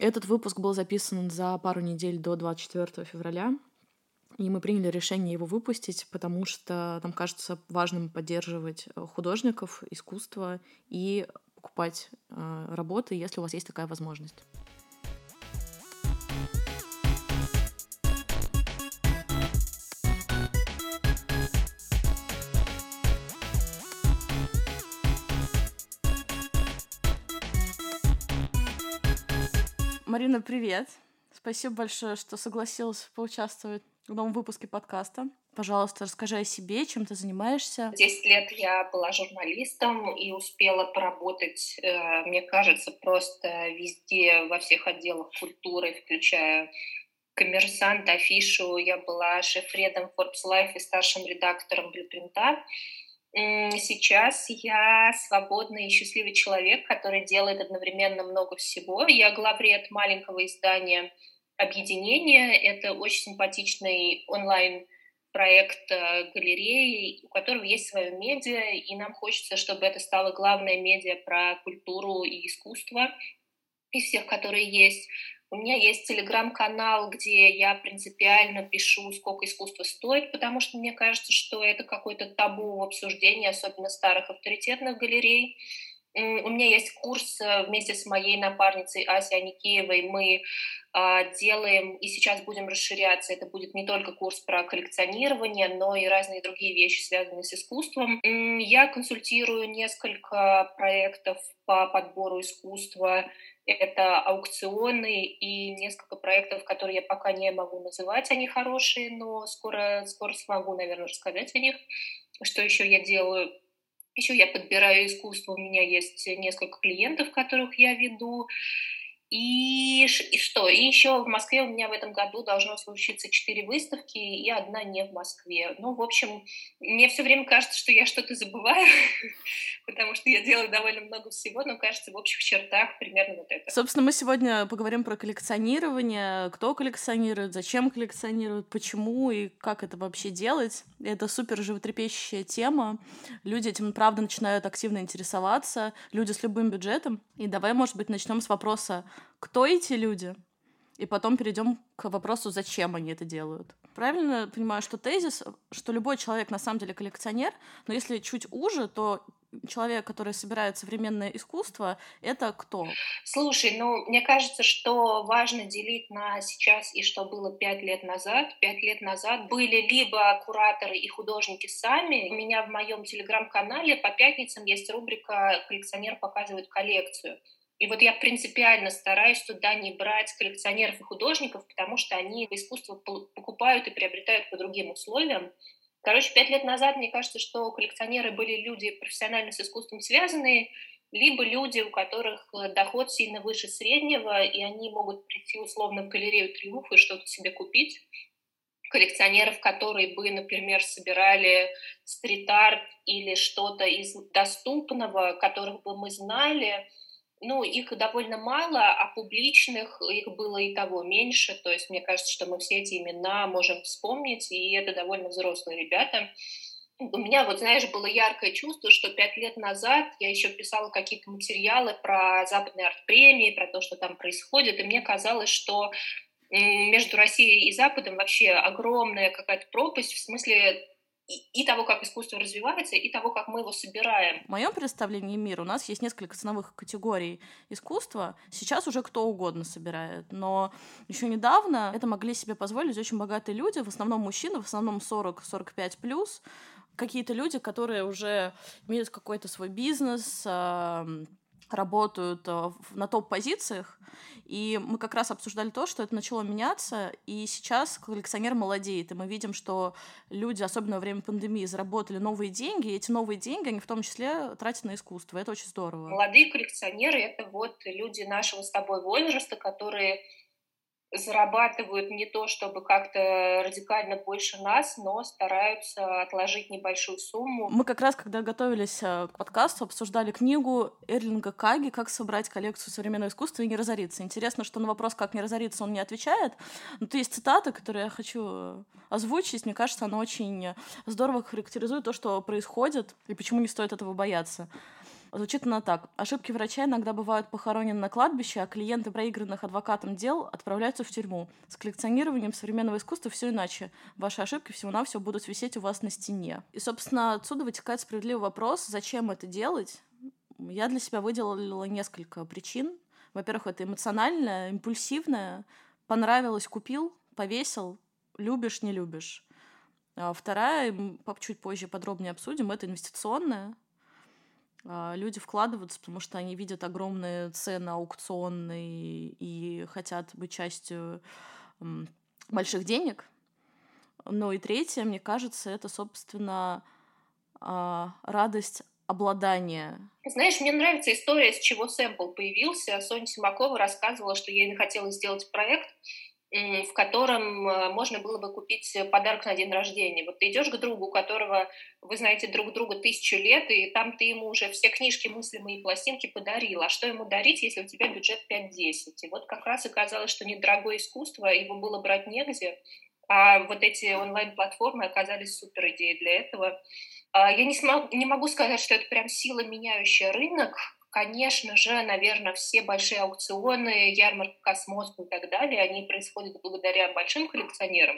Этот выпуск был записан за пару недель до 24 февраля, и мы приняли решение его выпустить, потому что нам кажется важным поддерживать э, художников, искусство и покупать э, работы, если у вас есть такая возможность. Марина, привет! Спасибо большое, что согласилась поучаствовать в новом выпуске подкаста. Пожалуйста, расскажи о себе, чем ты занимаешься. Десять лет я была журналистом и успела поработать, э, мне кажется, просто везде, во всех отделах культуры, включая коммерсант, афишу. Я была шеф-редом Forbes Life и старшим редактором Блюпринта. Сейчас я свободный и счастливый человек, который делает одновременно много всего. Я главред маленького издания «Объединение». Это очень симпатичный онлайн проект э, галереи, у которого есть свое медиа, и нам хочется, чтобы это стало главное медиа про культуру и искусство из всех, которые есть. У меня есть телеграм-канал, где я принципиально пишу, сколько искусство стоит, потому что мне кажется, что это какой-то табу в обсуждении, особенно старых авторитетных галерей. У меня есть курс э, вместе с моей напарницей Асей Аникеевой. Мы а, делаем, и сейчас будем расширяться, это будет не только курс про коллекционирование, но и разные другие вещи, связанные с искусством. Я консультирую несколько проектов по подбору искусства, это аукционы и несколько проектов, которые я пока не могу называть, они хорошие, но скоро, скоро смогу, наверное, рассказать о них. Что еще я делаю? Еще я подбираю искусство, у меня есть несколько клиентов, которых я веду. И, и что? И еще в Москве у меня в этом году должно случиться четыре выставки, и одна не в Москве. Ну, в общем, мне все время кажется, что я что-то забываю, потому что я делаю довольно много всего, но кажется, в общих чертах примерно вот это. Собственно, мы сегодня поговорим про коллекционирование, кто коллекционирует, зачем коллекционирует, почему и как это вообще делать. Это супер животрепещущая тема. Люди этим, правда, начинают активно интересоваться, люди с любым бюджетом. И давай, может быть, начнем с вопроса, кто эти люди, и потом перейдем к вопросу, зачем они это делают. Правильно понимаю, что тезис, что любой человек на самом деле коллекционер, но если чуть уже, то человек, который собирает современное искусство, это кто? Слушай, ну, мне кажется, что важно делить на сейчас и что было пять лет назад. Пять лет назад были либо кураторы и художники сами. У меня в моем телеграм-канале по пятницам есть рубрика «Коллекционер показывает коллекцию». И вот я принципиально стараюсь туда не брать коллекционеров и художников, потому что они искусство покупают и приобретают по другим условиям. Короче, пять лет назад, мне кажется, что коллекционеры были люди профессионально с искусством связанные, либо люди, у которых э, доход сильно выше среднего, и они могут прийти условно в галерею Триумф и что-то себе купить. Коллекционеров, которые бы, например, собирали стрит-арт или что-то из доступного, которых бы мы знали, ну, их довольно мало, а публичных их было и того меньше. То есть мне кажется, что мы все эти имена можем вспомнить, и это довольно взрослые ребята. У меня, вот знаешь, было яркое чувство, что пять лет назад я еще писала какие-то материалы про западные арт-премии, про то, что там происходит, и мне казалось, что между Россией и Западом вообще огромная какая-то пропасть в смысле и, того, как искусство развивается, и того, как мы его собираем. В моем представлении мира у нас есть несколько ценовых категорий искусства. Сейчас уже кто угодно собирает, но еще недавно это могли себе позволить очень богатые люди, в основном мужчины, в основном 40-45 плюс, какие-то люди, которые уже имеют какой-то свой бизнес, работают э, на топ-позициях, и мы как раз обсуждали то, что это начало меняться, и сейчас коллекционер молодеет, и мы видим, что люди, особенно во время пандемии, заработали новые деньги, и эти новые деньги, они в том числе тратят на искусство, это очень здорово. Молодые коллекционеры — это вот люди нашего с тобой возраста, которые зарабатывают не то чтобы как-то радикально больше нас, но стараются отложить небольшую сумму. Мы как раз, когда готовились э, к подкасту, обсуждали книгу Эрлинга Каги «Как собрать коллекцию современного искусства и не разориться». Интересно, что на вопрос «Как не разориться» он не отвечает, но то есть цитата, которую я хочу э, озвучить. Мне кажется, она очень здорово характеризует то, что происходит и почему не стоит этого бояться. Звучит она так. Ошибки врача иногда бывают похоронены на кладбище, а клиенты проигранных адвокатом дел отправляются в тюрьму. С коллекционированием современного искусства все иначе. Ваши ошибки всего-навсего будут висеть у вас на стене. И, собственно, отсюда вытекает справедливый вопрос, зачем это делать? Я для себя выделила несколько причин. Во-первых, это эмоциональное, импульсивное. Понравилось, купил, повесил, любишь, не любишь. А вторая, чуть позже подробнее обсудим, это инвестиционная. А, люди вкладываются, потому что они видят огромные цены аукционные и хотят быть частью больших денег. Ну и третье, мне кажется, это, собственно, а, радость обладания. Знаешь, мне нравится история, с чего сэмпл появился. Соня Симакова рассказывала, что ей хотелось сделать проект, в котором э, можно было бы купить подарок на день рождения. Вот ты идешь к другу, у которого вы знаете друг друга тысячу лет, и там ты ему уже все книжки, мыслимые и пластинки подарил. А что ему дарить, если у тебя бюджет 5-10? И вот как раз оказалось, что недорогое искусство, его было брать негде, а вот эти онлайн-платформы оказались супер идеей для этого. А я не, смог, не могу сказать, что это прям сила, меняющая рынок, Конечно же, наверное, все большие аукционы, ярмарка Космос и так далее, они происходят благодаря большим коллекционерам.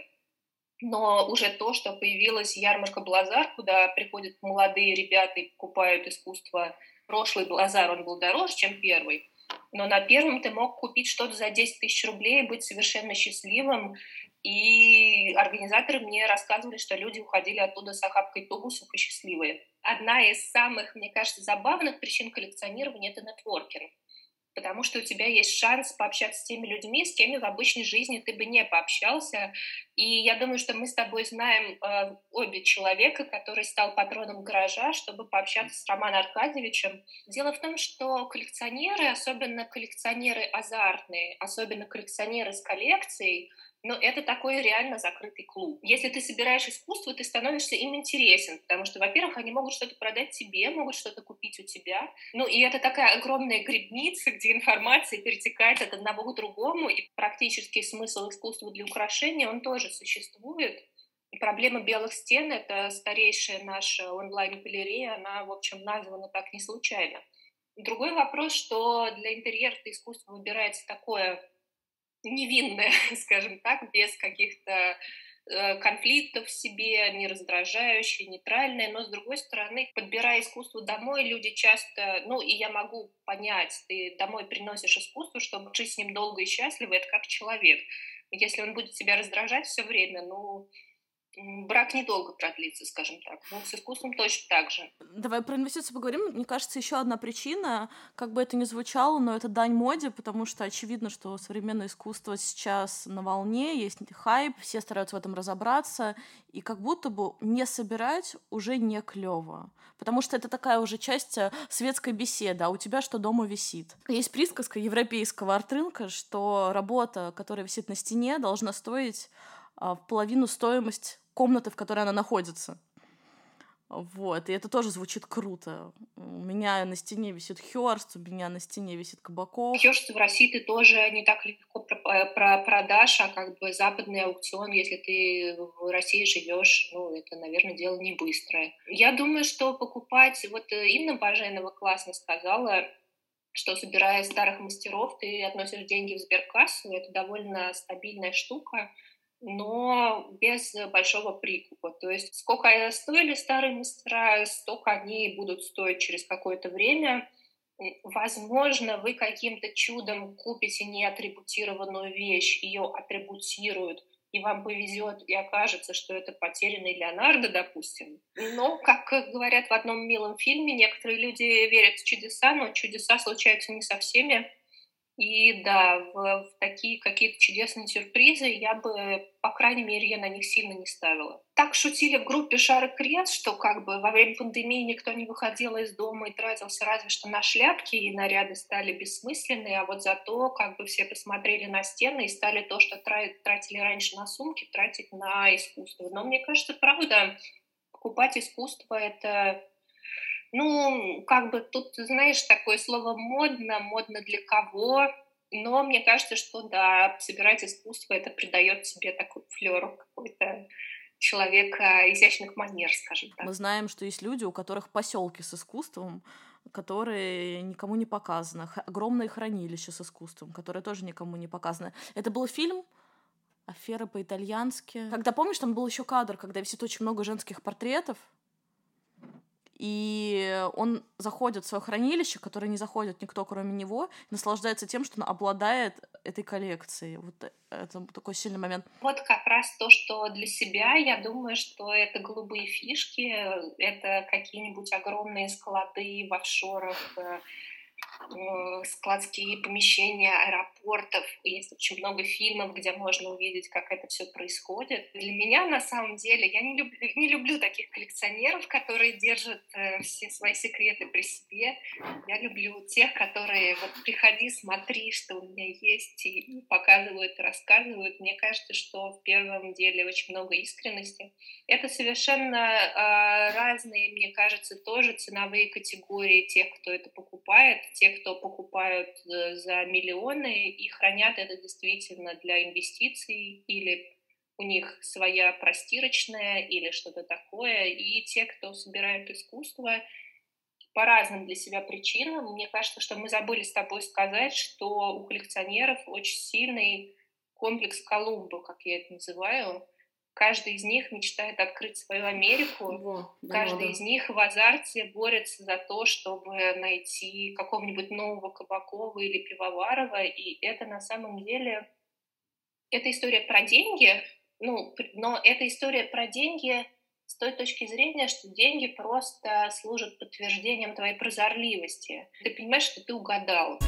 Но уже то, что появилась ярмарка Блазар, куда приходят молодые ребята и покупают искусство. Прошлый Блазар, он был дороже, чем первый. Но на первом ты мог купить что-то за 10 тысяч рублей и быть совершенно счастливым. И организаторы мне рассказывали, что люди уходили оттуда с охапкой тубусов и счастливые. Одна из самых, мне кажется, забавных причин коллекционирования — это нетворкинг. Потому что у тебя есть шанс пообщаться с теми людьми, с кем в обычной жизни ты бы не пообщался. И я думаю, что мы с тобой знаем э, обе человека, который стал патроном гаража, чтобы пообщаться с Романом Аркадьевичем. Дело в том, что коллекционеры, особенно коллекционеры азартные, особенно коллекционеры с коллекцией, но это такой реально закрытый клуб. Если ты собираешь искусство, ты становишься им интересен, потому что, во-первых, они могут что-то продать тебе, могут что-то купить у тебя. Ну, и это такая огромная грибница, где информация перетекает от одного к другому, и практически смысл искусства для украшения, он тоже существует. Проблема белых стен — это старейшая наша онлайн-галерея, она, в общем, названа так не случайно. Другой вопрос, что для интерьера искусство выбирается такое невинная, скажем так, без каких-то э, конфликтов в себе, не раздражающие, нейтральные, но с другой стороны, подбирая искусство домой, люди часто, ну и я могу понять, ты домой приносишь искусство, чтобы жить с ним долго и счастливо, это как человек. Если он будет тебя раздражать все время, ну, брак недолго продлится, скажем так. Но с искусством точно так же. Давай про инвестиции поговорим. Мне кажется, еще одна причина, как бы это ни звучало, но это дань моде, потому что очевидно, что современное искусство сейчас на волне, есть хайп, все стараются в этом разобраться, и как будто бы не собирать уже не клево. Потому что это такая уже часть э, светской беседы, а у тебя что дома висит. Есть присказка европейского арт-рынка, что работа, которая висит на стене, должна стоить а, в половину стоимость комнаты, в которой она находится. Вот, и это тоже звучит круто. У меня на стене висит Хёрст, у меня на стене висит Кабаков. Хёрст в России ты тоже не так легко про, э, про продашь, а как бы западный аукцион, если ты в России живешь, ну, это, наверное, дело не быстрое. Я думаю, что покупать, вот э, Инна Баженова классно сказала, что собирая старых мастеров, ты относишь деньги в сберкассу, это довольно стабильная штука, но без большого прикупа. То есть сколько стоили старые мастера, столько они будут стоить через какое-то время. Возможно, вы каким-то чудом купите неатрибутированную вещь, ее атрибутируют, и вам повезет, и окажется, что это потерянный Леонардо, допустим. Но, как говорят в одном милом фильме, некоторые люди верят в чудеса, но чудеса случаются не со всеми. И да, в, в такие какие-то чудесные сюрпризы я бы, по крайней мере, я на них сильно не ставила. Так шутили в группе Шар и Крест, что как бы во время пандемии никто не выходил из дома и тратился разве что на шляпки, и наряды стали бессмысленные, а вот зато как бы все посмотрели на стены и стали то, что тратили раньше на сумки, тратить на искусство. Но мне кажется, правда, покупать искусство — это ну, как бы тут, знаешь, такое слово модно, модно для кого, но мне кажется, что да, собирать искусство, это придает себе такой флер какой-то человека изящных манер, скажем так. Мы знаем, что есть люди, у которых поселки с искусством, которые никому не показаны. Огромное хранилище с искусством, которое тоже никому не показано. Это был фильм Афера по-итальянски. Когда помнишь, там был еще кадр, когда висит очень много женских портретов, и он заходит в свое хранилище, которое не заходит никто, кроме него, наслаждается тем, что он обладает этой коллекцией. Вот это такой сильный момент. Вот как раз то, что для себя, я думаю, что это голубые фишки, это какие-нибудь огромные склады в офшорах, э, складские помещения аэропортов. Есть очень много фильмов, где можно увидеть, как это все происходит. Для меня, на самом деле, я не люблю, не люблю таких коллекционеров, которые держат э, все свои секреты при себе. Я люблю тех, которые вот приходи, смотри, что у меня есть, и показывают, и рассказывают. Мне кажется, что в первом деле очень много искренности. Это совершенно э, разные, мне кажется, тоже ценовые категории тех, кто это покупает, тех, кто покупают э, за миллионы и хранят это действительно для инвестиций или у них своя простирочная или что-то такое, и те, кто собирают искусство по разным для себя причинам. Мне кажется, что мы забыли с тобой сказать, что у коллекционеров очень сильный комплекс Колумба, как я это называю, Каждый из них мечтает открыть свою Америку. Во, да, Каждый да. из них в азарте борется за то, чтобы найти какого-нибудь нового Кабакова или Пивоварова. И это на самом деле... Это история про деньги, ну, но это история про деньги с той точки зрения, что деньги просто служат подтверждением твоей прозорливости. Ты понимаешь, что ты угадал.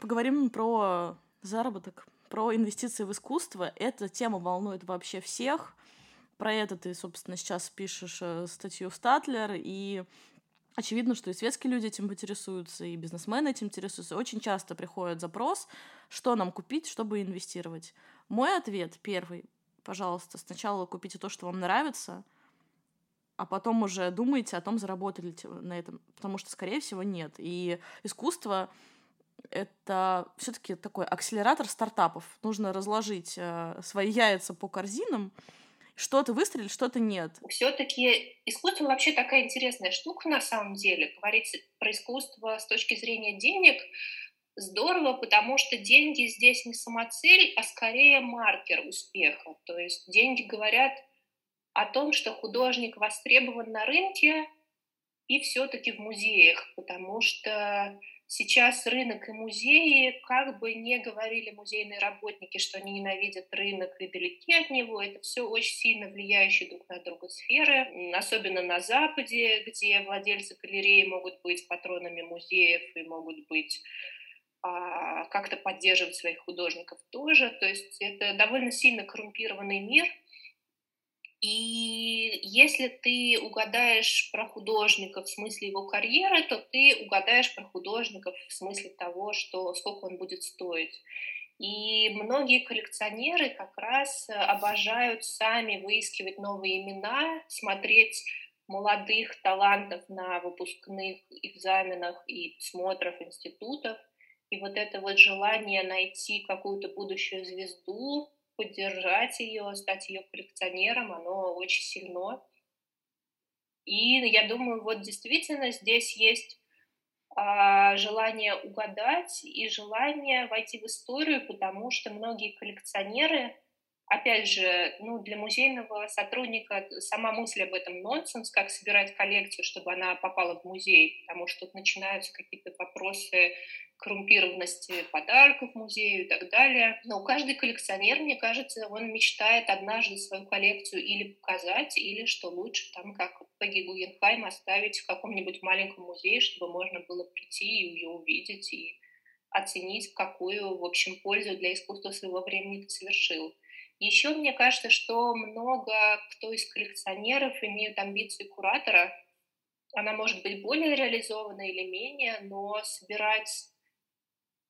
Поговорим про заработок про инвестиции в искусство. Эта тема волнует вообще всех. Про это ты, собственно, сейчас пишешь э, статью в Статлер, и очевидно, что и светские люди этим интересуются, и бизнесмены этим интересуются. Очень часто приходит запрос, что нам купить, чтобы инвестировать. Мой ответ первый, пожалуйста, сначала купите то, что вам нравится, а потом уже думайте о том, заработали на этом, потому что, скорее всего, нет. И искусство это все-таки такой акселератор стартапов. Нужно разложить э, свои яйца по корзинам, что-то выстрелит, что-то нет. Все-таки искусство вообще такая интересная штука на самом деле. Говорить про искусство с точки зрения денег здорово, потому что деньги здесь не самоцель, а скорее маркер успеха. То есть деньги говорят о том, что художник востребован на рынке и все-таки в музеях, потому что Сейчас рынок и музеи, как бы не говорили музейные работники, что они ненавидят рынок и далеки от него, это все очень сильно влияющие друг на друга сферы, особенно на Западе, где владельцы галереи могут быть патронами музеев и могут быть а, как-то поддерживать своих художников тоже. То есть это довольно сильно коррумпированный мир – и если ты угадаешь про художника в смысле его карьеры, то ты угадаешь про художника в смысле того, что сколько он будет стоить. И многие коллекционеры как раз обожают сами выискивать новые имена, смотреть молодых талантов на выпускных экзаменах и смотрах институтов. И вот это вот желание найти какую-то будущую звезду, поддержать ее, стать ее коллекционером, оно очень сильно. И я думаю, вот действительно здесь есть а, желание угадать и желание войти в историю, потому что многие коллекционеры опять же, ну, для музейного сотрудника сама мысль об этом нонсенс, как собирать коллекцию, чтобы она попала в музей, потому что тут начинаются какие-то вопросы коррумпированности подарков музею и так далее. Но каждый коллекционер, мне кажется, он мечтает однажды свою коллекцию или показать, или, что лучше, там, как Пегги Гугенхайм, оставить в каком-нибудь маленьком музее, чтобы можно было прийти и ее увидеть, и оценить, какую, в общем, пользу для искусства своего времени ты совершил. Еще мне кажется, что много кто из коллекционеров имеют амбиции куратора. Она может быть более реализована или менее, но собирать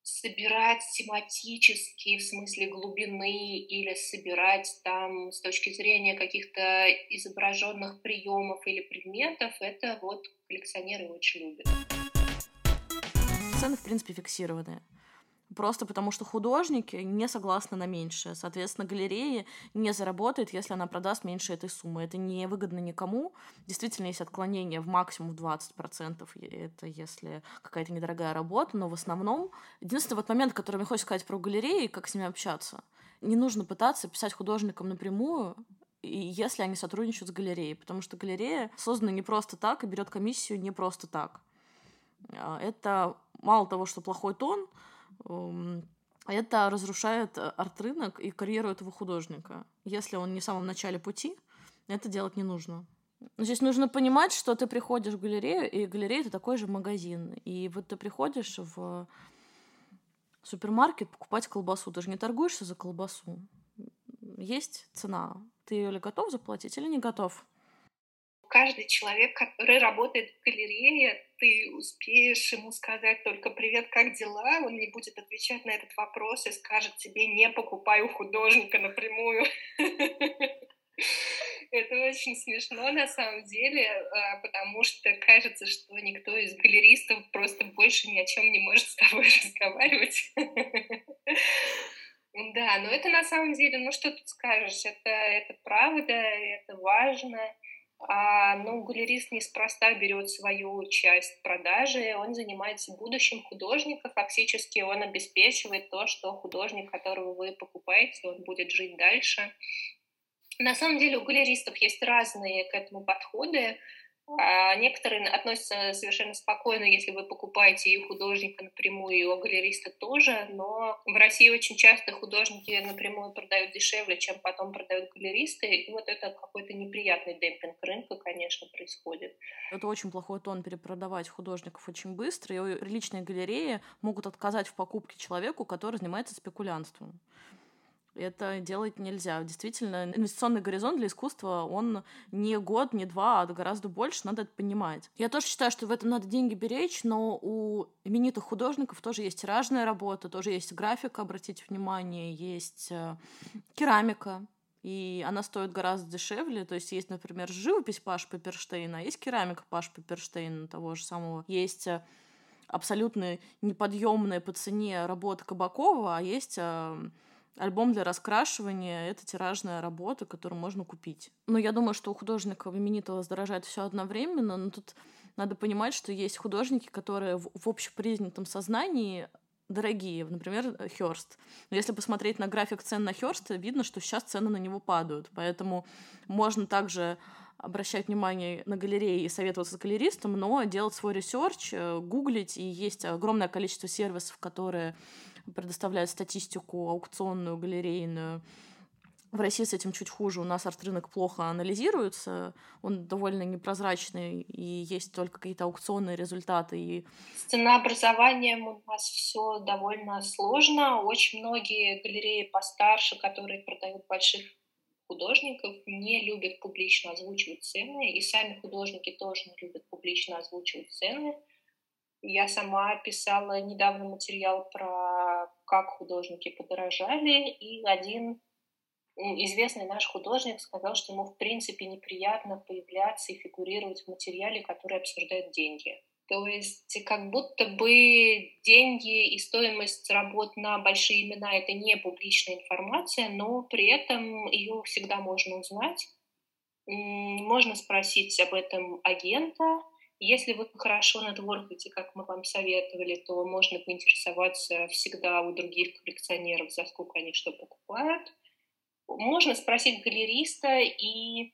собирать тематически, в смысле глубины, или собирать там с точки зрения каких-то изображенных приемов или предметов, это вот коллекционеры очень любят. Цены, в принципе, фиксированные просто потому что художники не согласны на меньшее. Соответственно, галереи не заработает, если она продаст меньше этой суммы. Это не выгодно никому. Действительно, есть отклонение в максимум в 20%. Это если какая-то недорогая работа, но в основном... Единственный вот момент, который мне хочется сказать про галереи, как с ними общаться. Не нужно пытаться писать художникам напрямую, и если они сотрудничают с галереей, потому что галерея создана не просто так и берет комиссию не просто так. А, это мало того, что плохой тон, это разрушает э, арт-рынок и карьеру этого художника. Если он не в самом начале пути, это делать не нужно. Здесь нужно понимать, что ты приходишь в галерею, и галерея — это такой же магазин. И вот ты приходишь в супермаркет покупать колбасу. Ты же не торгуешься за колбасу. Есть цена. Ты ее ли готов заплатить или не готов? Каждый человек, который работает в галерее, ты успеешь ему сказать только «Привет, как дела?», он не будет отвечать на этот вопрос и скажет тебе «Не покупай у художника напрямую». Это очень смешно на самом деле, а, потому что кажется, что никто из галеристов просто больше ни о чем не может с тобой разговаривать. Да, но это на самом деле, ну что тут скажешь, это, это правда, это важно. А, ну, галерист неспроста берет свою часть продажи, он занимается будущим художника, фактически он обеспечивает то, что художник, которого вы покупаете, он будет жить дальше. На самом деле у галеристов есть разные к этому подходы. А некоторые относятся совершенно спокойно, если вы покупаете и у художника напрямую, и у галериста тоже, но в России очень часто художники напрямую продают дешевле, чем потом продают галеристы, и вот это какой-то неприятный демпинг рынка, конечно, происходит. Это очень плохой тон перепродавать художников очень быстро, и личные галереи могут отказать в покупке человеку, который занимается спекулянством. Это делать нельзя. Действительно, инвестиционный горизонт для искусства, он не год, не два, а гораздо больше, надо это понимать. Я тоже считаю, что в этом надо деньги беречь, но у именитых художников тоже есть тиражная работа, тоже есть графика, обратите внимание, есть э, керамика, и она стоит гораздо дешевле. То есть есть, например, живопись Паш Пепперштейна, а есть керамика Паш Пепперштейна того же самого. Есть э, абсолютно неподъемная по цене работа Кабакова, а есть э, Альбом для раскрашивания — это тиражная работа, которую можно купить. Но я думаю, что у художника именитого дорожает все одновременно, но тут надо понимать, что есть художники, которые в, в общепризнятом сознании дорогие, например, Хёрст. Но если посмотреть на график цен на Хёрста, видно, что сейчас цены на него падают. Поэтому можно также обращать внимание на галереи и советоваться с галеристом, но делать свой research, э, гуглить, и есть огромное количество сервисов, которые предоставляют статистику аукционную, галерейную. В России с этим чуть хуже. У нас арт-рынок плохо анализируется, он довольно непрозрачный, и есть только какие-то аукционные результаты. И... С ценообразованием у нас все довольно сложно. Очень многие галереи постарше, которые продают больших художников, не любят публично озвучивать цены, и сами художники тоже не любят публично озвучивать цены. Я сама писала недавно материал про как художники подорожали, и один известный наш художник сказал, что ему в принципе неприятно появляться и фигурировать в материале, который обсуждает деньги. То есть как будто бы деньги и стоимость работ на большие имена — это не публичная информация, но при этом ее всегда можно узнать. Можно спросить об этом агента, если вы хорошо нетворкаете, как мы вам советовали, то можно поинтересоваться всегда у других коллекционеров, за сколько они что покупают. Можно спросить галериста, и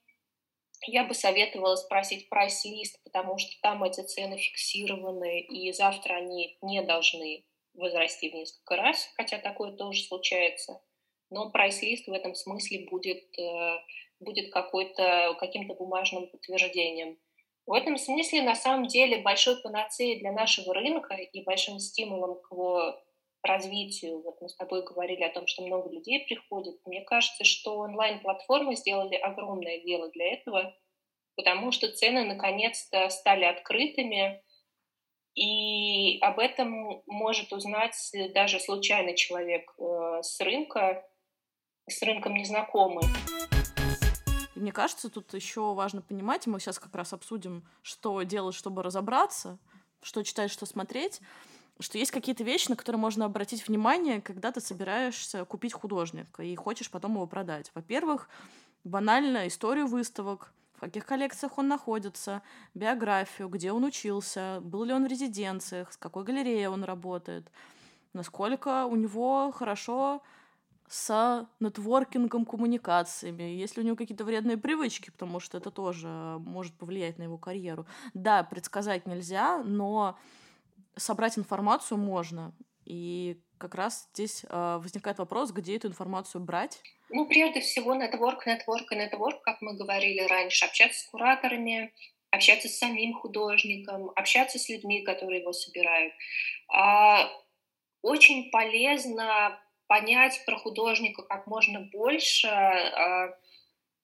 я бы советовала спросить прайс-лист, потому что там эти цены фиксированы, и завтра они не должны возрасти в несколько раз, хотя такое тоже случается. Но прайс-лист в этом смысле будет, э, будет какой-то, каким-то бумажным подтверждением – в этом смысле, на самом деле, большой панацеей для нашего рынка и большим стимулом к его развитию, вот мы с тобой говорили о том, что много людей приходит, мне кажется, что онлайн-платформы сделали огромное дело для этого, потому что цены наконец-то стали открытыми, и об этом может узнать даже случайный человек э, с рынка, с рынком незнакомый. Мне кажется, тут еще важно понимать, и мы сейчас как раз обсудим, что делать, чтобы разобраться, что читать, что смотреть. что есть какие-то вещи, на которые можно обратить внимание, когда ты собираешься купить художника и хочешь потом его продать. Во-первых, банально историю выставок, в каких коллекциях он находится, биографию, где он учился, был ли он в резиденциях, с какой галереей он работает, насколько у него хорошо с нетворкингом, коммуникациями, если у него какие-то вредные привычки, потому что это тоже может повлиять на его карьеру. Да, предсказать нельзя, но собрать информацию можно. И как раз здесь э, возникает вопрос, где эту информацию брать. Ну, прежде всего, нетворк, нетворк и нетворк, как мы говорили раньше, общаться с кураторами, общаться с самим художником, общаться с людьми, которые его собирают. А, очень полезно понять про художника как можно больше. А,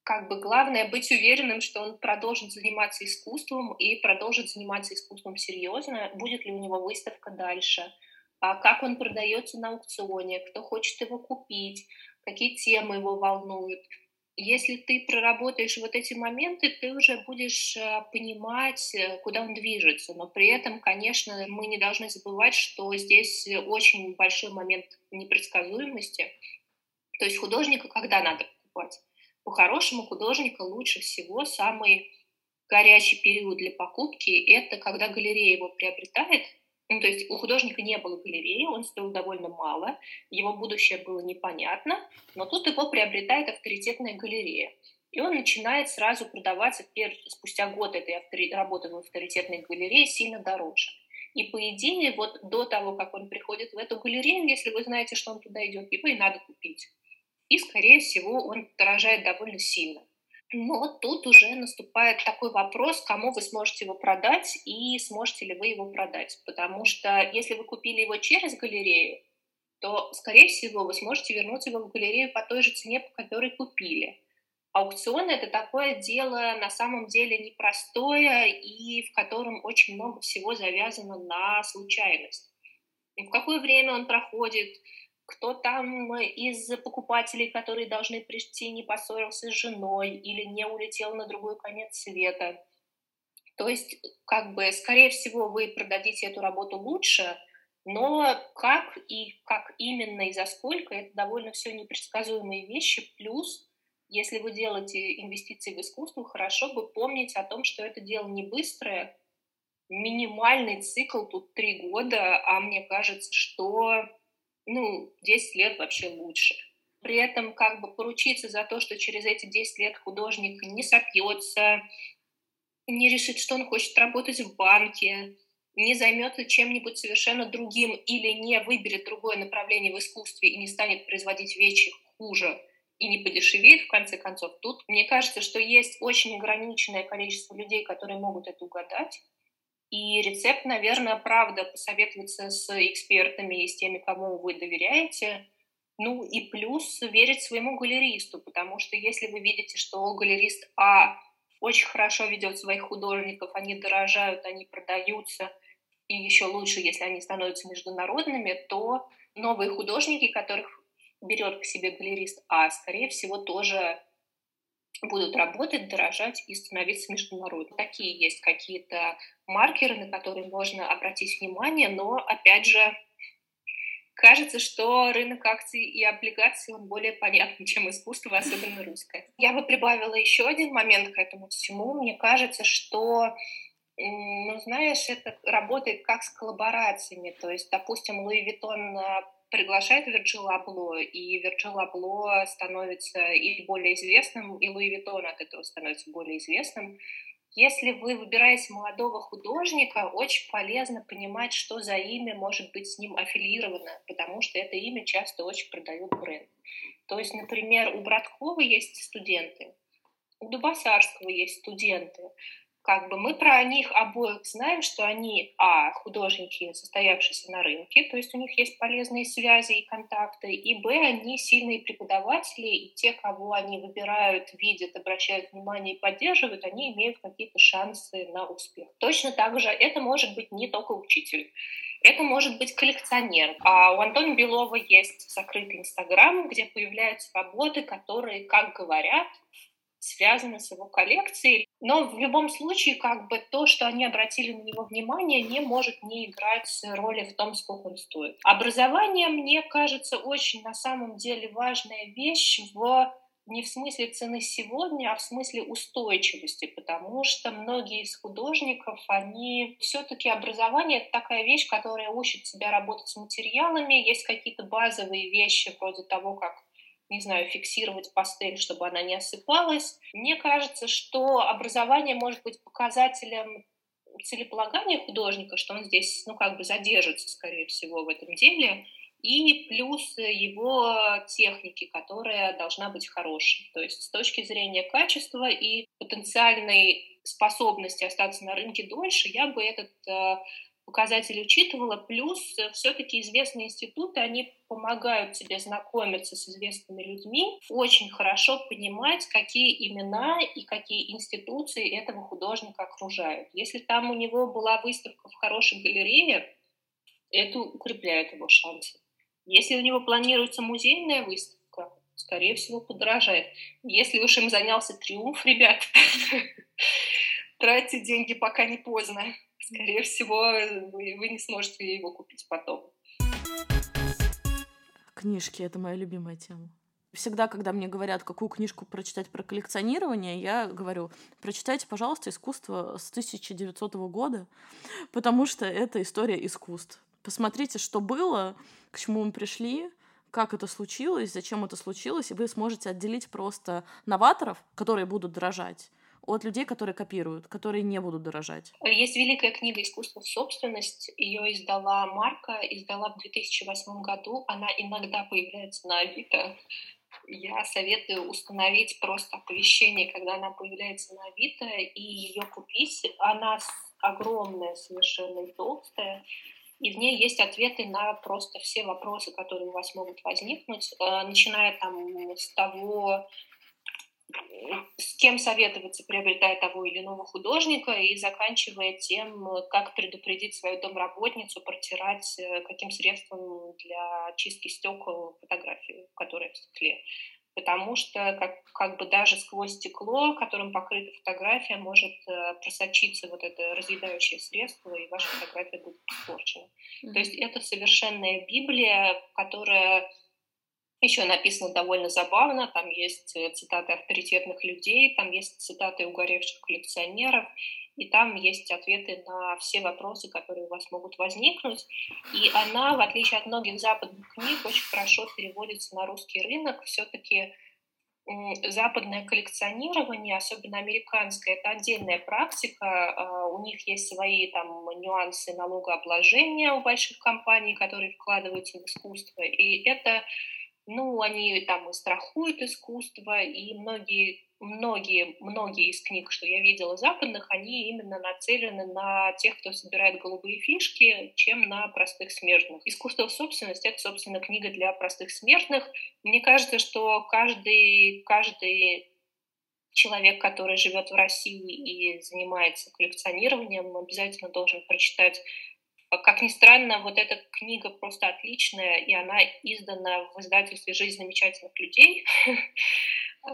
как бы главное быть уверенным, что он продолжит заниматься искусством и продолжит заниматься искусством серьезно. Будет ли у него выставка дальше? А как он продается на аукционе? Кто хочет его купить? Какие темы его волнуют? Если ты проработаешь вот эти моменты, ты уже будешь э, понимать, э, куда он движется. Но при этом, конечно, мы не должны забывать, что здесь очень большой момент непредсказуемости. То есть художника когда надо покупать? У хорошего художника лучше всего самый горячий период для покупки – это когда галерея его приобретает, ну, то есть у художника не было галереи, он стоил довольно мало, его будущее было непонятно, но тут его приобретает авторитетная галерея. И он начинает сразу продаваться спустя год этой автори... работы в авторитетной галерее сильно дороже. И по идее, вот до того, как он приходит в эту галерею, если вы знаете, что он туда идет, его и надо купить. И, скорее всего, он дорожает довольно сильно. Но тут уже наступает такой вопрос, кому вы сможете его продать и сможете ли вы его продать. Потому что если вы купили его через галерею, то, скорее всего, вы сможете вернуть его в галерею по той же цене, по которой купили. Аукцион — это такое дело на самом деле непростое и в котором очень много всего завязано на случайность. И в какое время он проходит, кто там из покупателей, которые должны прийти, не поссорился с женой или не улетел на другой конец света. То есть, как бы, скорее всего, вы продадите эту работу лучше, но как и как именно и за сколько, это довольно все непредсказуемые вещи. Плюс, если вы делаете инвестиции в искусство, хорошо бы помнить о том, что это дело не быстрое, минимальный цикл тут три года, а мне кажется, что ну, 10 лет вообще лучше. При этом как бы поручиться за то, что через эти 10 лет художник не сопьется, не решит, что он хочет работать в банке, не займется чем-нибудь совершенно другим или не выберет другое направление в искусстве и не станет производить вещи хуже и не подешевеет в конце концов. Тут мне кажется, что есть очень ограниченное количество людей, которые могут это угадать. И рецепт, наверное, правда, посоветоваться с экспертами и с теми, кому вы доверяете. Ну и плюс верить своему галеристу, потому что если вы видите, что галерист А очень хорошо ведет своих художников, они дорожают, они продаются, и еще лучше, если они становятся международными, то новые художники, которых берет к себе галерист А, скорее всего, тоже будут работать, дорожать и становиться международными. Такие есть какие-то маркеры, на которые можно обратить внимание, но, опять же, кажется, что рынок акций и облигаций он более понятный, чем искусство, особенно русское. Я бы прибавила еще один момент к этому всему. Мне кажется, что ну, знаешь, это работает как с коллаборациями. То есть, допустим, Louis Vuitton приглашает Вирджил Абло, и Вирджил Абло становится и более известным, и Louis Vuitton от этого становится более известным. Если вы выбираете молодого художника, очень полезно понимать, что за имя может быть с ним аффилировано, потому что это имя часто очень продает бренд. То есть, например, у Браткова есть студенты, у Дубасарского есть студенты, как бы мы про них обоих знаем, что они, а, художники, состоявшиеся на рынке, то есть у них есть полезные связи и контакты, и, б, они сильные преподаватели, и те, кого они выбирают, видят, обращают внимание и поддерживают, они имеют какие-то шансы на успех. Точно так же это может быть не только учитель. Это может быть коллекционер. А у Антона Белова есть закрытый Инстаграм, где появляются работы, которые, как говорят, связано с его коллекцией. Но в любом случае, как бы то, что они обратили на него внимание, не может не играть роли в том, сколько он стоит. Образование, мне кажется, очень на самом деле важная вещь в не в смысле цены сегодня, а в смысле устойчивости, потому что многие из художников, они все-таки образование это такая вещь, которая учит себя работать с материалами, есть какие-то базовые вещи вроде того, как не знаю, фиксировать пастель, чтобы она не осыпалась. Мне кажется, что образование может быть показателем целеполагания художника, что он здесь, ну, как бы задержится, скорее всего, в этом деле, и плюс его техники, которая должна быть хорошей. То есть с точки зрения качества и потенциальной способности остаться на рынке дольше, я бы этот э, показатели учитывала. Плюс э, все-таки известные институты, они помогают тебе знакомиться с известными людьми, очень хорошо понимать, какие имена и какие институции этого художника окружают. Если там у него была выставка в хорошей галерее, это укрепляет его шансы. Если у него планируется музейная выставка, скорее всего, подорожает. Если уж им занялся триумф, ребят, тратьте деньги, пока не поздно скорее всего, вы, не сможете его купить потом. Книжки — это моя любимая тема. Всегда, когда мне говорят, какую книжку прочитать про коллекционирование, я говорю, прочитайте, пожалуйста, «Искусство» с 1900 года, потому что это история искусств. Посмотрите, что было, к чему мы пришли, как это случилось, зачем это случилось, и вы сможете отделить просто новаторов, которые будут дрожать, от людей, которые копируют, которые не будут дорожать. Есть великая книга «Искусство собственность». Ее издала Марка, издала в 2008 году. Она иногда появляется на Авито. Я советую установить просто оповещение, когда она появляется на Авито, и ее купить. Она огромная совершенно и толстая. И в ней есть ответы на просто все вопросы, которые у вас могут возникнуть, э, начиная там с того, с кем советоваться, приобретая того или иного художника, и заканчивая тем, как предупредить свою домработницу, протирать э, каким средством для чистки стекол фотографии, которая в стекле. Потому что как, как бы даже сквозь стекло, которым покрыта фотография, может э, просочиться вот это разъедающее средство, и ваша фотография будет испорчена. Mm-hmm. То есть это совершенная Библия, которая еще написано довольно забавно, там есть э, цитаты авторитетных людей, там есть цитаты угоревших коллекционеров, и там есть ответы на все вопросы, которые у вас могут возникнуть. И она, в отличие от многих западных книг, очень хорошо переводится на русский рынок. Все-таки западное коллекционирование, особенно американское, это отдельная практика. А, у них есть свои там нюансы налогообложения у больших компаний, которые вкладываются в искусство. И это ну, они там и страхуют искусство, и многие, многие, многие из книг, что я видела западных, они именно нацелены на тех, кто собирает голубые фишки, чем на простых смертных. Искусство в собственности — это, собственно, книга для простых смертных. Мне кажется, что каждый, каждый человек, который живет в России и занимается коллекционированием, обязательно должен прочитать как ни странно, вот эта книга просто отличная, и она издана в издательстве «Жизнь замечательных людей»,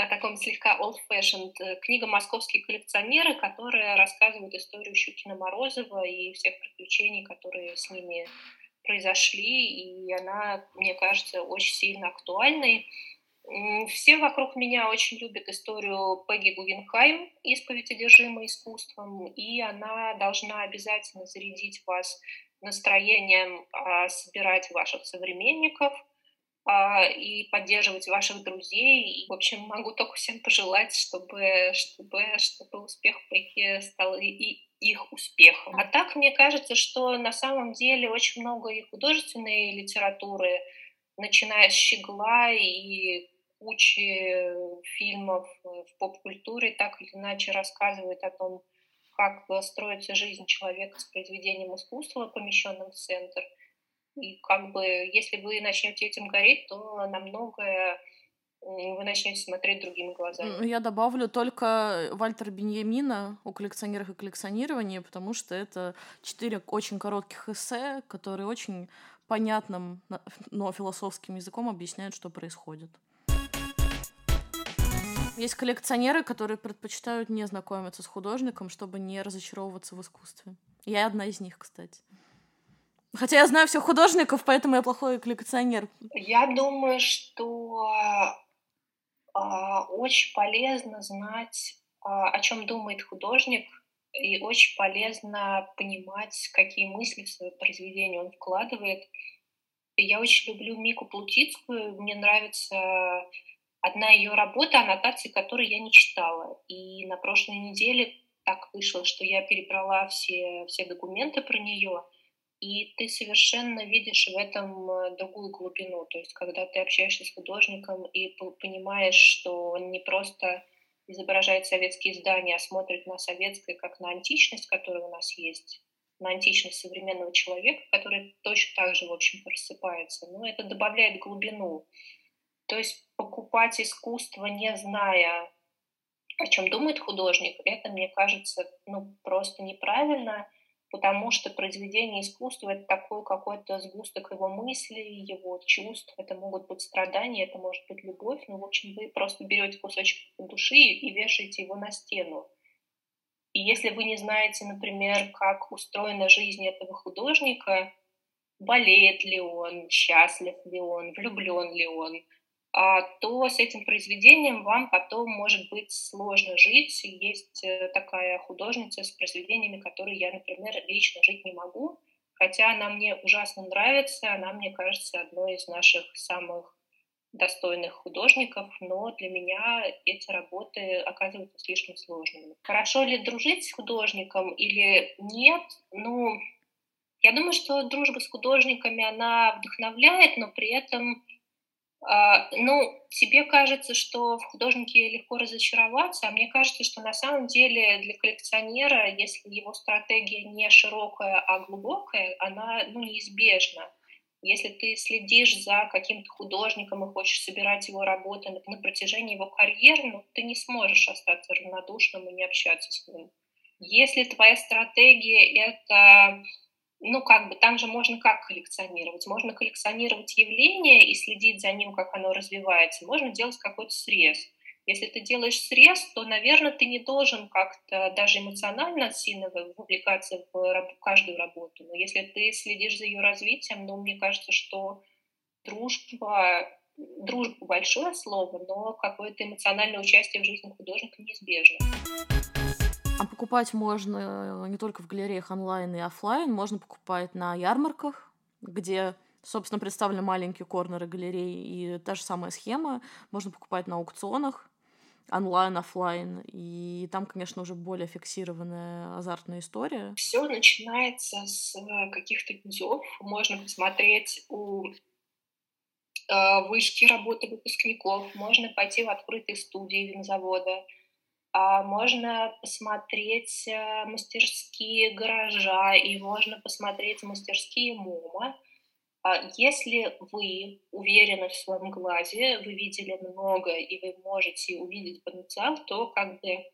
таком слегка old-fashioned. Книга «Московские коллекционеры», которая рассказывает историю Щукина Морозова и всех приключений, которые с ними произошли, и она, мне кажется, очень сильно актуальной. Все вокруг меня очень любят историю Пегги Гугенхайм «Исповедь, одержимая искусством», и она должна обязательно зарядить вас настроением а, собирать ваших современников а, и поддерживать ваших друзей. И, в общем, могу только всем пожелать, чтобы, чтобы, чтобы успех Пегги стал и, их успехом. А так, мне кажется, что на самом деле очень много и художественной литературы, начиная с «Щегла» и кучи фильмов в поп-культуре так или иначе рассказывает о том, как строится жизнь человека с произведением искусства, помещенным в центр. И как бы, если вы начнете этим гореть, то на многое вы начнете смотреть другими глазами. Я добавлю только Вальтер Беньямина о коллекционерах и коллекционировании, потому что это четыре очень коротких эссе, которые очень понятным, но философским языком объясняют, что происходит. Есть коллекционеры, которые предпочитают не знакомиться с художником, чтобы не разочаровываться в искусстве. Я одна из них, кстати. Хотя я знаю всех художников, поэтому я плохой коллекционер. Я думаю, что э, очень полезно знать, э, о чем думает художник, и очень полезно понимать, какие мысли в свое произведение он вкладывает. Я очень люблю Мику Плутицкую. Мне нравится одна ее работа, аннотации которой я не читала. И на прошлой неделе так вышло, что я перебрала все, все документы про нее, и ты совершенно видишь в этом э, другую глубину. То есть, когда ты общаешься с художником и понимаешь, что он не просто изображает советские здания, а смотрит на советское как на античность, которая у нас есть, на античность современного человека, который точно так же, в общем, рассыпается. Но это добавляет глубину. То есть покупать искусство, не зная, о чем думает художник, это, мне кажется, ну, просто неправильно, потому что произведение искусства — это такой какой-то сгусток его мыслей, его чувств, это могут быть страдания, это может быть любовь, ну, в общем, вы просто берете кусочек души и вешаете его на стену. И если вы не знаете, например, как устроена жизнь этого художника, болеет ли он, счастлив ли он, влюблен ли он, то с этим произведением вам потом может быть сложно жить. Есть э, такая художница с произведениями, которые я, например, лично жить не могу, хотя она мне ужасно нравится, она, мне кажется, одной из наших самых достойных художников, но для меня эти работы оказываются слишком сложными. Хорошо ли дружить с художником или нет? Ну, я думаю, что дружба с художниками, она вдохновляет, но при этом а, ну, тебе кажется, что в художнике легко разочароваться, а мне кажется, что на самом деле для коллекционера, если его стратегия не широкая, а глубокая, она ну, неизбежна. Если ты следишь за каким-то художником и хочешь собирать его работы на протяжении его карьеры, ну, ты не сможешь остаться равнодушным и не общаться с ним. Если твоя стратегия — это ну, как бы, там же можно как коллекционировать? Можно коллекционировать явление и следить за ним, как оно развивается. Можно делать какой-то срез. Если ты делаешь срез, то, наверное, ты не должен как-то даже эмоционально сильно вовлекаться в каждую работу. Но если ты следишь за ее развитием, ну, мне кажется, что дружба, дружба большое слово, но какое-то эмоциональное участие в жизни художника неизбежно. А покупать можно э, не только в галереях онлайн и офлайн, можно покупать на ярмарках, где, собственно, представлены маленькие корнеры галереи, и та же самая схема. Можно покупать на аукционах, онлайн, офлайн, и там, конечно, уже более фиксированная азартная история. Все начинается с э, каких-то низов. Можно посмотреть у э, вышки работы выпускников, можно пойти в открытые студии винзавода, можно посмотреть э, мастерские гаража и можно посмотреть мастерские МОМА. А если вы уверены в своем глазе, вы видели много и вы можете увидеть потенциал, то как бы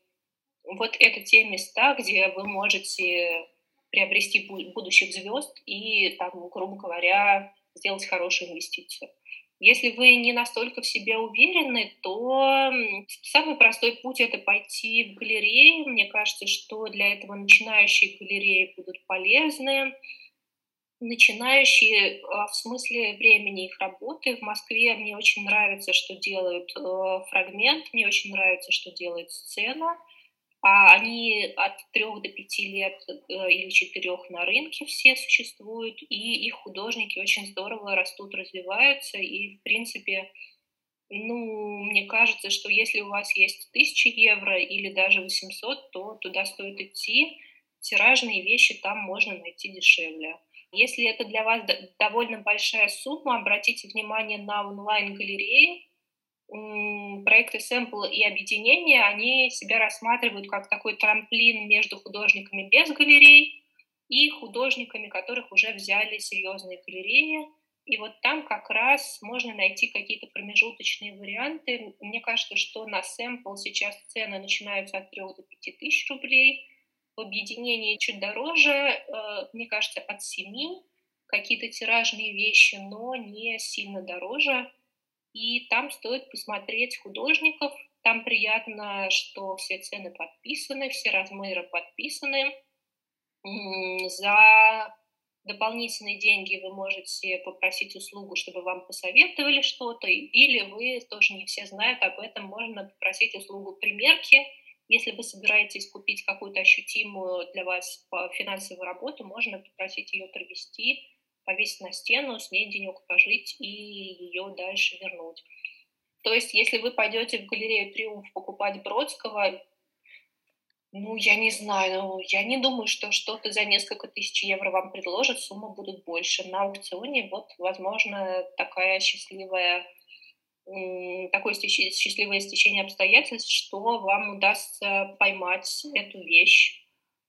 вот это те места, где вы можете приобрести будущих звезд и, там, грубо говоря, сделать хорошую инвестицию. Если вы не настолько в себе уверены, то самый простой путь — это пойти в галереи. Мне кажется, что для этого начинающие галереи будут полезны. Начинающие а, в смысле времени их работы. В Москве мне очень нравится, что делают э, фрагмент, мне очень нравится, что делает сцена — а они от трех до пяти лет э, или четырех на рынке все существуют, и их художники очень здорово растут, развиваются, и, в принципе, ну, мне кажется, что если у вас есть тысячи евро или даже 800, то туда стоит идти. Тиражные вещи там можно найти дешевле. Если это для вас довольно большая сумма, обратите внимание на онлайн-галереи, проекты Sample и объединения, они себя рассматривают как такой трамплин между художниками без галерей и художниками, которых уже взяли серьезные галереи. И вот там как раз можно найти какие-то промежуточные варианты. Мне кажется, что на Sample сейчас цены начинаются от 3 до 5 тысяч рублей. В объединении чуть дороже, э, мне кажется, от 7. Какие-то тиражные вещи, но не сильно дороже и там стоит посмотреть художников, Там приятно, что все цены подписаны, все размеры подписаны. За дополнительные деньги вы можете попросить услугу, чтобы вам посоветовали что-то, или вы, тоже не все знают об этом, можно попросить услугу примерки. Если вы собираетесь купить какую-то ощутимую для вас финансовую работу, можно попросить ее провести, повесить на стену, с ней денек пожить и ее дальше вернуть. То есть, если вы пойдете в галерею «Триумф» покупать Бродского, ну, я не знаю, ну, я не думаю, что что-то за несколько тысяч евро вам предложат, суммы будут больше. На аукционе вот, возможно, такая счастливая такое счастливое стечение обстоятельств, что вам удастся поймать эту вещь.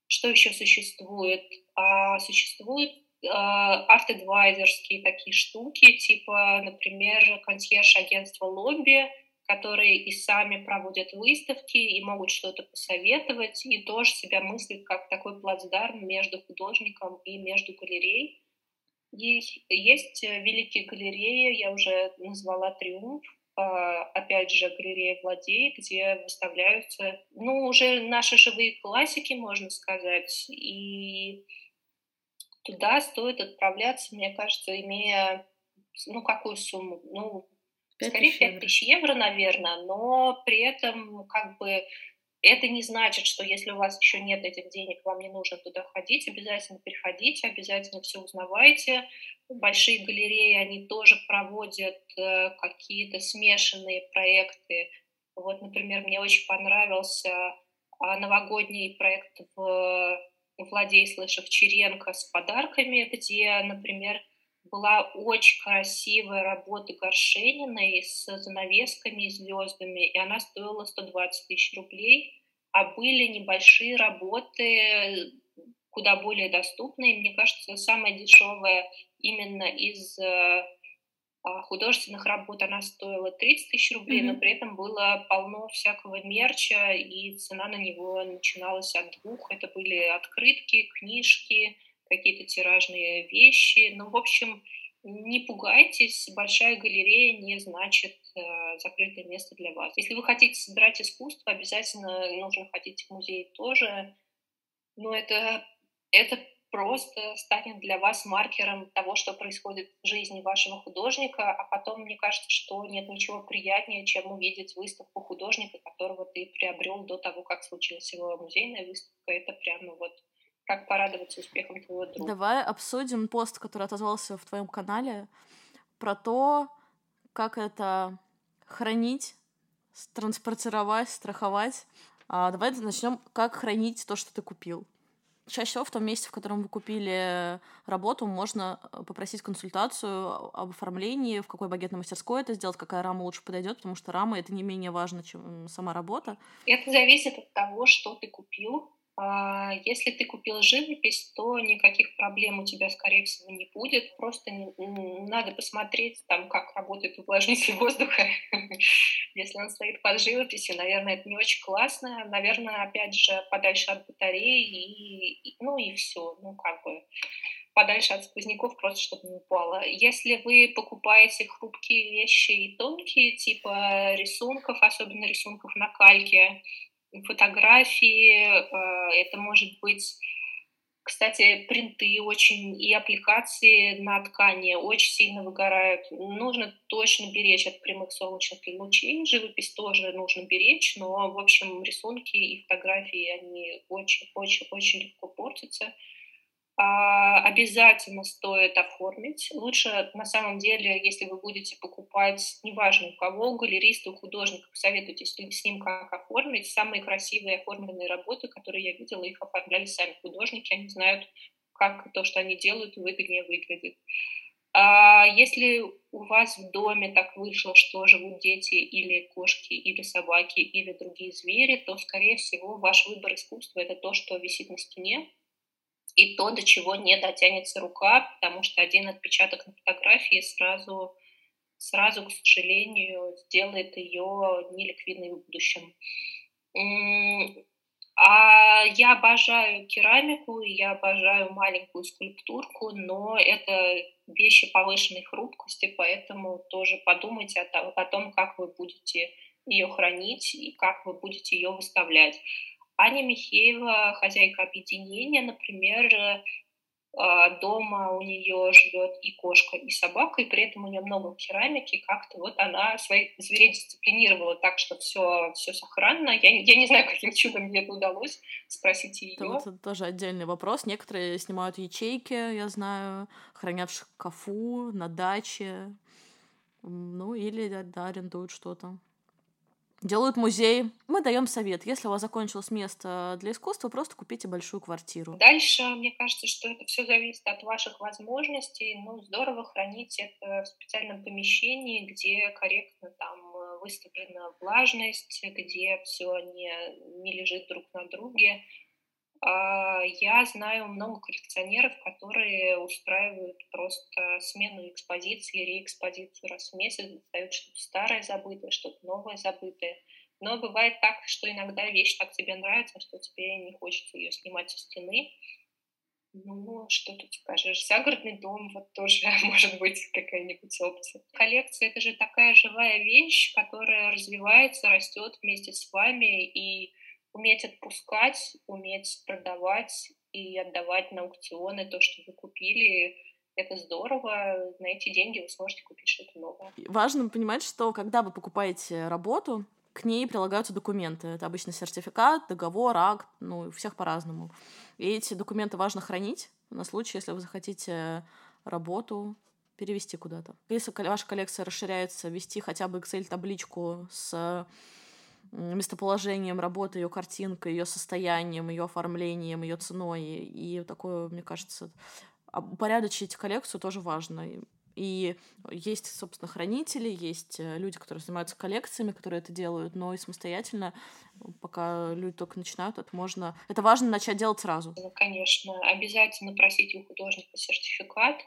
Что еще существует? А, существуют а, арт-эдвайзерские такие штуки, типа, например, консьерж-агентство «Лобби», которые и сами проводят выставки, и могут что-то посоветовать, и тоже себя мыслят как такой плацдарм между художником и между галереей. Есть, есть великие галереи, я уже назвала «Триумф», а, опять же, галерея «Владей», где выставляются, ну, уже наши живые классики, можно сказать, и туда стоит отправляться, мне кажется, имея, ну, какую сумму? Ну, 5 скорее 5 тысяч евро, наверное, но при этом как бы это не значит, что если у вас еще нет этих денег, вам не нужно туда ходить, обязательно приходите, обязательно все узнавайте. Большие галереи, они тоже проводят э, какие-то смешанные проекты. Вот, например, мне очень понравился э, новогодний проект в Владей Слышев-Черенко с подарками, где, например, была очень красивая работа Горшениной с занавесками и звездами, и она стоила 120 тысяч рублей, а были небольшие работы, куда более доступные. Мне кажется, самая дешевая именно из э, художественных работ она стоила 30 тысяч рублей, mm-hmm. но при этом было полно всякого мерча, и цена на него начиналась от двух. Это были открытки, книжки, какие-то тиражные вещи. Ну, в общем, не пугайтесь, большая галерея не значит э, закрытое место для вас. Если вы хотите собирать искусство, обязательно нужно ходить в музей тоже. Но это, это просто станет для вас маркером того, что происходит в жизни вашего художника, а потом мне кажется, что нет ничего приятнее, чем увидеть выставку художника, которого ты приобрел до того, как случилась его музейная выставка. Это прямо вот как порадоваться успехом твоего друга. Давай обсудим пост, который отозвался в твоем канале, про то, как это хранить, транспортировать, страховать. А, давай начнем, как хранить то, что ты купил. Чаще всего в том месте, в котором вы купили работу, можно э, попросить консультацию об оформлении, в какой багетной мастерской это сделать, какая рама лучше подойдет, потому что рама это не менее важно, чем сама работа. Это зависит от того, что ты купил, если ты купил живопись, то никаких проблем у тебя, скорее всего, не будет. Просто надо посмотреть, там, как работает увлажнитель воздуха. Если он стоит под живописью, наверное, это не очень классно. Наверное, опять же, подальше от батареи и, ну и все. Ну, как бы подальше от сквозняков, просто чтобы не упало. Если вы покупаете хрупкие вещи и тонкие, типа рисунков, особенно рисунков на кальке, фотографии, э, это может быть, кстати, принты очень и аппликации на ткани очень сильно выгорают. Нужно точно беречь от прямых солнечных лучей. Живопись тоже нужно беречь, но, в общем, рисунки и фотографии, они очень-очень-очень легко портятся. А, обязательно стоит оформить. Лучше, на самом деле, если вы будете покупать, неважно у кого, у галериста, у художника, советуйтесь с ним, как оформить. Самые красивые оформленные работы, которые я видела, их оформляли сами художники. Они знают, как то, что они делают, выгоднее выглядит. А если у вас в доме так вышло, что живут дети или кошки, или собаки, или другие звери, то, скорее всего, ваш выбор искусства — это то, что висит на стене, и то, до чего не дотянется рука, потому что один отпечаток на фотографии сразу, сразу, к сожалению, сделает ее неликвидной в будущем. А я обожаю керамику, я обожаю маленькую скульптурку, но это вещи повышенной хрупкости, поэтому тоже подумайте о том, как вы будете ее хранить и как вы будете ее выставлять. Аня Михеева, хозяйка объединения, например, а, дома у нее живет и кошка, и собака, и при этом у нее много керамики, как-то вот она своих зверей дисциплинировала так, что все, все сохранно. Я, я не знаю, каким чудом ей это удалось, спросите ее. Это, это тоже отдельный вопрос. Некоторые снимают ячейки, я знаю, хранят в шкафу, на даче, ну или да, арендуют что-то делают музей. Мы даем совет. Если у вас закончилось место для искусства, просто купите большую квартиру. Дальше, мне кажется, что это все зависит от ваших возможностей. Ну, здорово хранить это в специальном помещении, где корректно там э, выставлена влажность, где все не, не лежит друг на друге. А, я знаю много коллекционеров, которые устраивают просто смену экспозиции, реэкспозицию раз в месяц, достают что-то старое забытое, что-то новое забытое. Но бывает так, что иногда вещь так тебе нравится, что тебе не хочется ее снимать со стены. Ну, что тут скажешь? Загородный дом, вот тоже может быть какая-нибудь опция. Коллекция — это же такая живая вещь, которая развивается, растет вместе с вами, и уметь отпускать, уметь продавать и отдавать на аукционы то, что вы купили, это здорово. На эти деньги вы сможете купить что-то новое. Важно понимать, что когда вы покупаете работу, к ней прилагаются документы. Это обычно сертификат, договор, акт, ну, у всех по-разному. И эти документы важно хранить на случай, если вы захотите работу перевести куда-то. Если ваша коллекция расширяется, вести хотя бы Excel-табличку с местоположением работы, ее картинкой, ее состоянием, ее оформлением, ее ценой. И такое, мне кажется, упорядочить коллекцию тоже важно. И есть, собственно, хранители, есть э, люди, которые занимаются коллекциями, которые это делают, но и самостоятельно, пока люди только начинают, это можно... Это важно начать делать сразу. Ну, конечно. Обязательно просить у художника сертификат,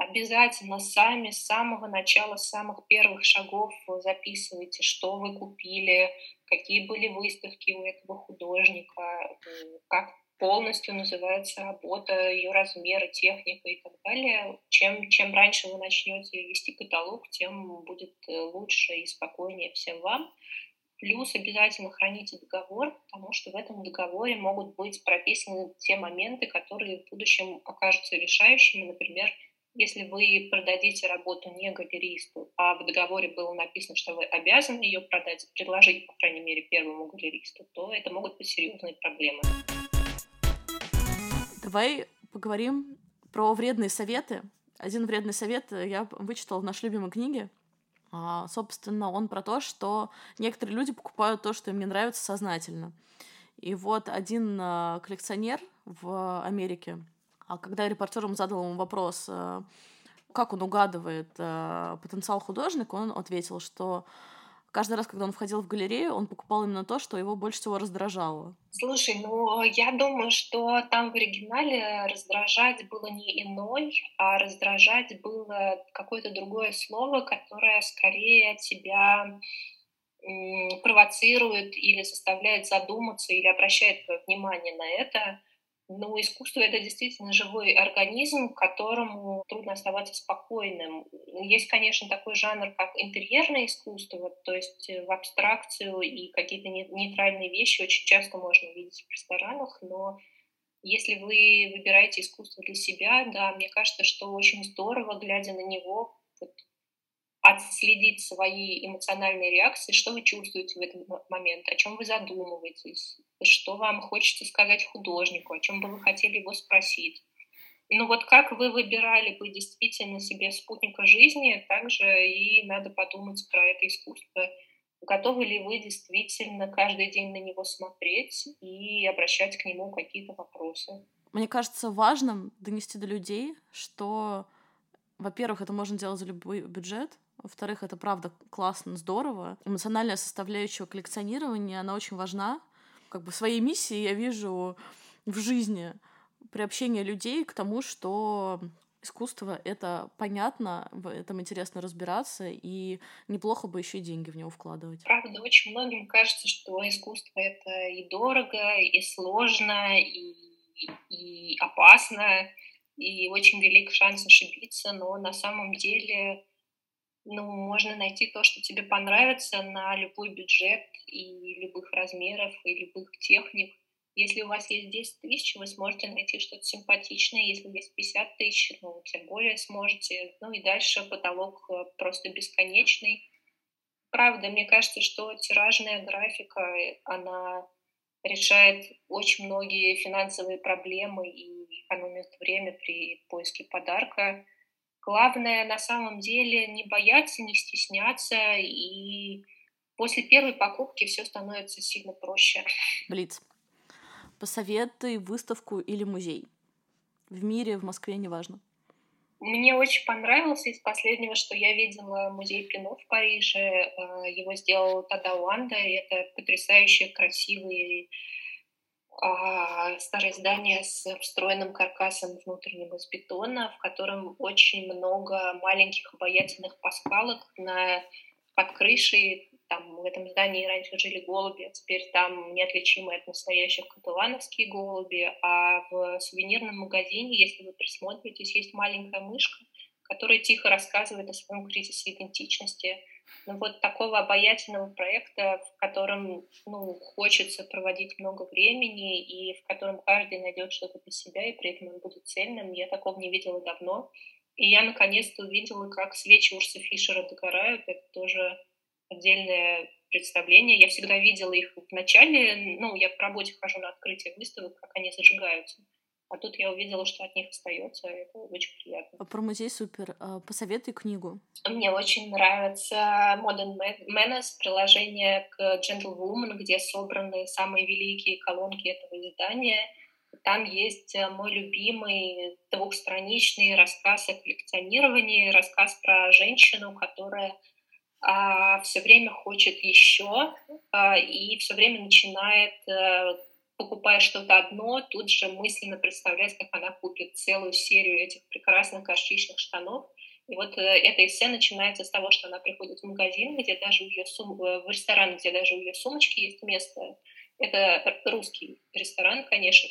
обязательно сами с самого начала, с самых первых шагов записывайте, что вы купили, какие были выставки у этого художника, как полностью называется работа, ее размеры, техника и так далее. Чем, чем раньше вы начнете вести каталог, тем будет э, лучше и спокойнее всем вам. Плюс обязательно храните договор, потому что в этом договоре могут быть прописаны те моменты, которые в будущем окажутся решающими. Например, если вы продадите работу не галеристу, а в договоре было написано, что вы обязаны ее продать, предложить, по крайней мере, первому галеристу, то это могут быть серьезные проблемы. Давай поговорим про вредные советы. Один вредный совет я вычитала в нашей любимой книге. А, собственно, он про то, что некоторые люди покупают то, что им не нравится сознательно. И вот один а, коллекционер в Америке а когда репортерам задал ему вопрос, э, как он угадывает э, потенциал художника, он ответил, что каждый раз, когда он входил в галерею, он покупал именно то, что его больше всего раздражало. Слушай, ну я думаю, что там в оригинале раздражать было не иной, а раздражать было какое-то другое слово, которое скорее тебя провоцирует или заставляет задуматься или обращает твое внимание на это. Но искусство — это действительно живой организм, которому трудно оставаться спокойным. Есть, конечно, такой жанр, как интерьерное искусство, то есть э, в абстракцию и какие-то нейтральные вещи очень часто можно видеть в ресторанах, но если вы выбираете искусство для себя, да, мне кажется, что очень здорово, глядя на него, вот, отследить свои эмоциональные реакции, что вы чувствуете в этот момент, о чем вы задумываетесь, что вам хочется сказать художнику, о чем бы вы хотели его спросить. Ну вот как вы выбирали бы действительно себе спутника жизни, также и надо подумать про это искусство. Готовы ли вы действительно каждый день на него смотреть и обращать к нему какие-то вопросы? Мне кажется важным донести до людей, что, во-первых, это можно делать за любой бюджет, во-вторых, это правда классно, здорово. Эмоциональная составляющая коллекционирования, она очень важна. Как бы своей миссией я вижу в жизни приобщение людей к тому, что искусство — это понятно, в этом интересно разбираться, и неплохо бы еще и деньги в него вкладывать. Правда, очень многим кажется, что искусство — это и дорого, и сложно, и, и опасно, и очень велик шанс ошибиться, но на самом деле ну, можно найти то, что тебе понравится на любой бюджет и любых размеров, и любых техник. Если у вас есть 10 тысяч, вы сможете найти что-то симпатичное. Если есть 50 тысяч, ну, тем более сможете. Ну и дальше потолок э, просто бесконечный. Правда, мне кажется, что тиражная графика, э, она решает очень многие финансовые проблемы и экономит время при поиске подарка. Главное на самом деле не бояться, не стесняться, и после первой покупки все становится сильно проще. Блиц. Посоветуй выставку или музей. В мире, в Москве, неважно. Мне очень понравился из последнего, что я видела музей Пино в Париже. Э, его сделал Тада Уанда. Это потрясающе красивый старое здание с встроенным каркасом внутреннего из бетона, в котором очень много маленьких обаятельных паскалок на под крышей. Там в этом здании раньше жили голуби, а теперь там неотличимые от настоящих каталановские голуби. А в сувенирном магазине, если вы присмотритесь, есть маленькая мышка, которая тихо рассказывает о своем кризисе идентичности ну, вот такого обаятельного проекта, в котором ну, хочется проводить много времени и в котором каждый найдет что-то для себя, и при этом он будет цельным, я такого не видела давно. И я наконец-то увидела, как свечи Урса Фишера догорают. Это тоже отдельное представление. Я всегда видела их в начале, ну, я по работе хожу на открытие выставок, как они зажигаются. А тут я увидела, что от них остается, и это очень приятно. А про музей супер. А, посоветуй книгу. Мне очень нравится Modern Manners, приложение к Gentlewoman, где собраны самые великие колонки этого издания. Там есть э, мой любимый двухстраничный рассказ о коллекционировании, рассказ про женщину, которая а, все время хочет еще а, и все время начинает а, покупая что-то одно, тут же мысленно представлять, как она купит целую серию этих прекрасных горчичных штанов. И вот э, эта эссе начинается с того, что она приходит в магазин, где даже у ее сум... Э, в ресторан, где даже у ее сумочки есть место. Это русский ресторан, конечно.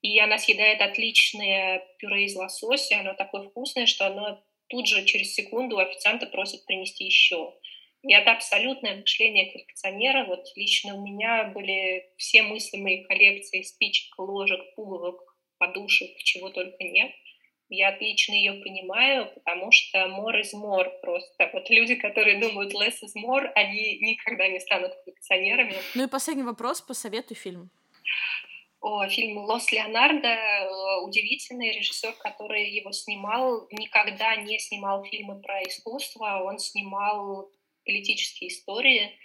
И она съедает отличное пюре из лосося, оно такое вкусное, что оно тут же через секунду у официанта просит принести еще. И это абсолютное мышление коллекционера. Вот лично у меня были все мыслимые коллекции спичек, ложек, пуговок, подушек, чего только нет. Я отлично ее понимаю, потому что more is more просто. Вот люди, которые думают less is more, они никогда не станут коллекционерами. Ну и последний вопрос, посоветуй фильм. О, фильм «Лос Леонардо» э, удивительный режиссер, который его снимал, никогда не снимал фильмы про искусство, он снимал политические истории.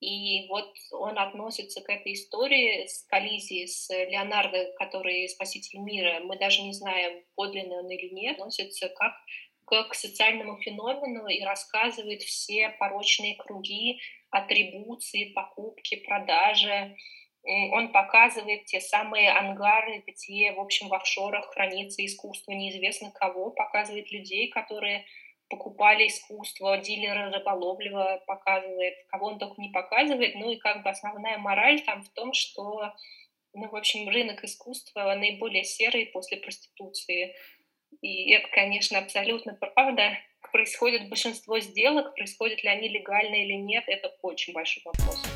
И вот он относится к этой истории с коллизией с Леонардо, который спаситель мира. Мы даже не знаем, подлинный он или нет. Относится как к социальному феномену и рассказывает все порочные круги атрибуции, покупки, продажи. Он показывает те самые ангары, где, в общем, в офшорах хранится искусство неизвестно кого, показывает людей, которые покупали искусство, дилеры рыболовлего показывает, кого он только не показывает. Ну и как бы основная мораль там в том, что, ну, в общем, рынок искусства наиболее серый после проституции. И это, конечно, абсолютно правда. Происходит большинство сделок, происходят ли они легально или нет, это очень большой вопрос.